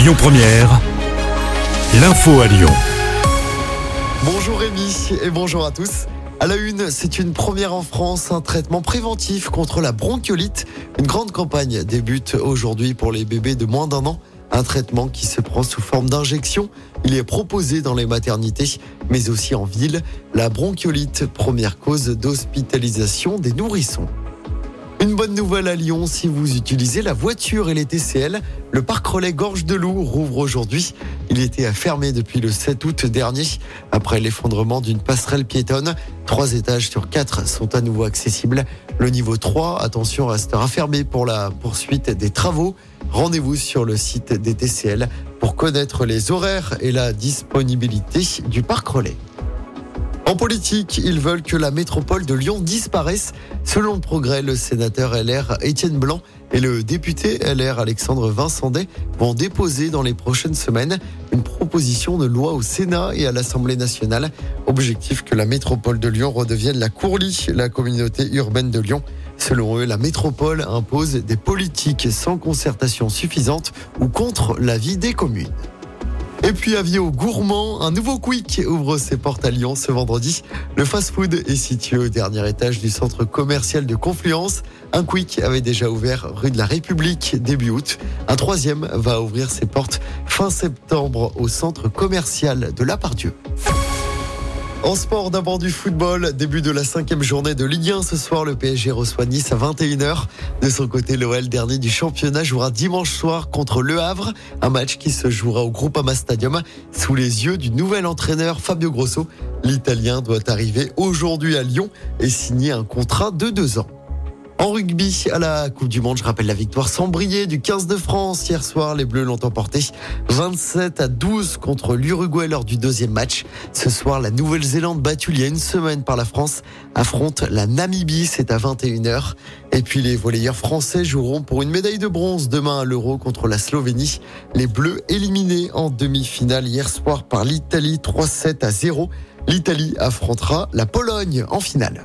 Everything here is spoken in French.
Lyon Première, l'info à Lyon. Bonjour Rémi et bonjour à tous. À la une, c'est une première en France, un traitement préventif contre la bronchiolite. Une grande campagne débute aujourd'hui pour les bébés de moins d'un an. Un traitement qui se prend sous forme d'injection. Il est proposé dans les maternités, mais aussi en ville. La bronchiolite, première cause d'hospitalisation des nourrissons. Une bonne nouvelle à Lyon, si vous utilisez la voiture et les TCL, le parc relais Gorge de Loup rouvre aujourd'hui. Il était fermé depuis le 7 août dernier, après l'effondrement d'une passerelle piétonne. Trois étages sur quatre sont à nouveau accessibles. Le niveau 3, attention, restera fermé pour la poursuite des travaux. Rendez-vous sur le site des TCL pour connaître les horaires et la disponibilité du parc relais. En politique, ils veulent que la métropole de Lyon disparaisse. Selon le progrès, le sénateur LR Étienne Blanc et le député LR Alexandre Vincendet vont déposer dans les prochaines semaines une proposition de loi au Sénat et à l'Assemblée nationale. Objectif que la métropole de Lyon redevienne la Courlie, la communauté urbaine de Lyon. Selon eux, la métropole impose des politiques sans concertation suffisante ou contre la vie des communes. Et puis avis aux gourmands, un nouveau Quick ouvre ses portes à Lyon ce vendredi. Le fast-food est situé au dernier étage du centre commercial de Confluence. Un Quick avait déjà ouvert rue de la République début août. Un troisième va ouvrir ses portes fin septembre au centre commercial de La Pardieu. En sport, d'abord du football, début de la cinquième journée de Ligue 1. Ce soir, le PSG reçoit Nice à 21h. De son côté, l'OL, dernier du championnat, jouera dimanche soir contre Le Havre. Un match qui se jouera au Groupama Stadium sous les yeux du nouvel entraîneur Fabio Grosso. L'Italien doit arriver aujourd'hui à Lyon et signer un contrat de deux ans. En rugby, à la Coupe du Monde, je rappelle la victoire sans briller du 15 de France. Hier soir, les Bleus l'ont emporté 27 à 12 contre l'Uruguay lors du deuxième match. Ce soir, la Nouvelle-Zélande battue il y a une semaine par la France affronte la Namibie. C'est à 21h. Et puis les volleyeurs français joueront pour une médaille de bronze demain à l'Euro contre la Slovénie. Les Bleus éliminés en demi-finale hier soir par l'Italie 3-7 à 0. L'Italie affrontera la Pologne en finale.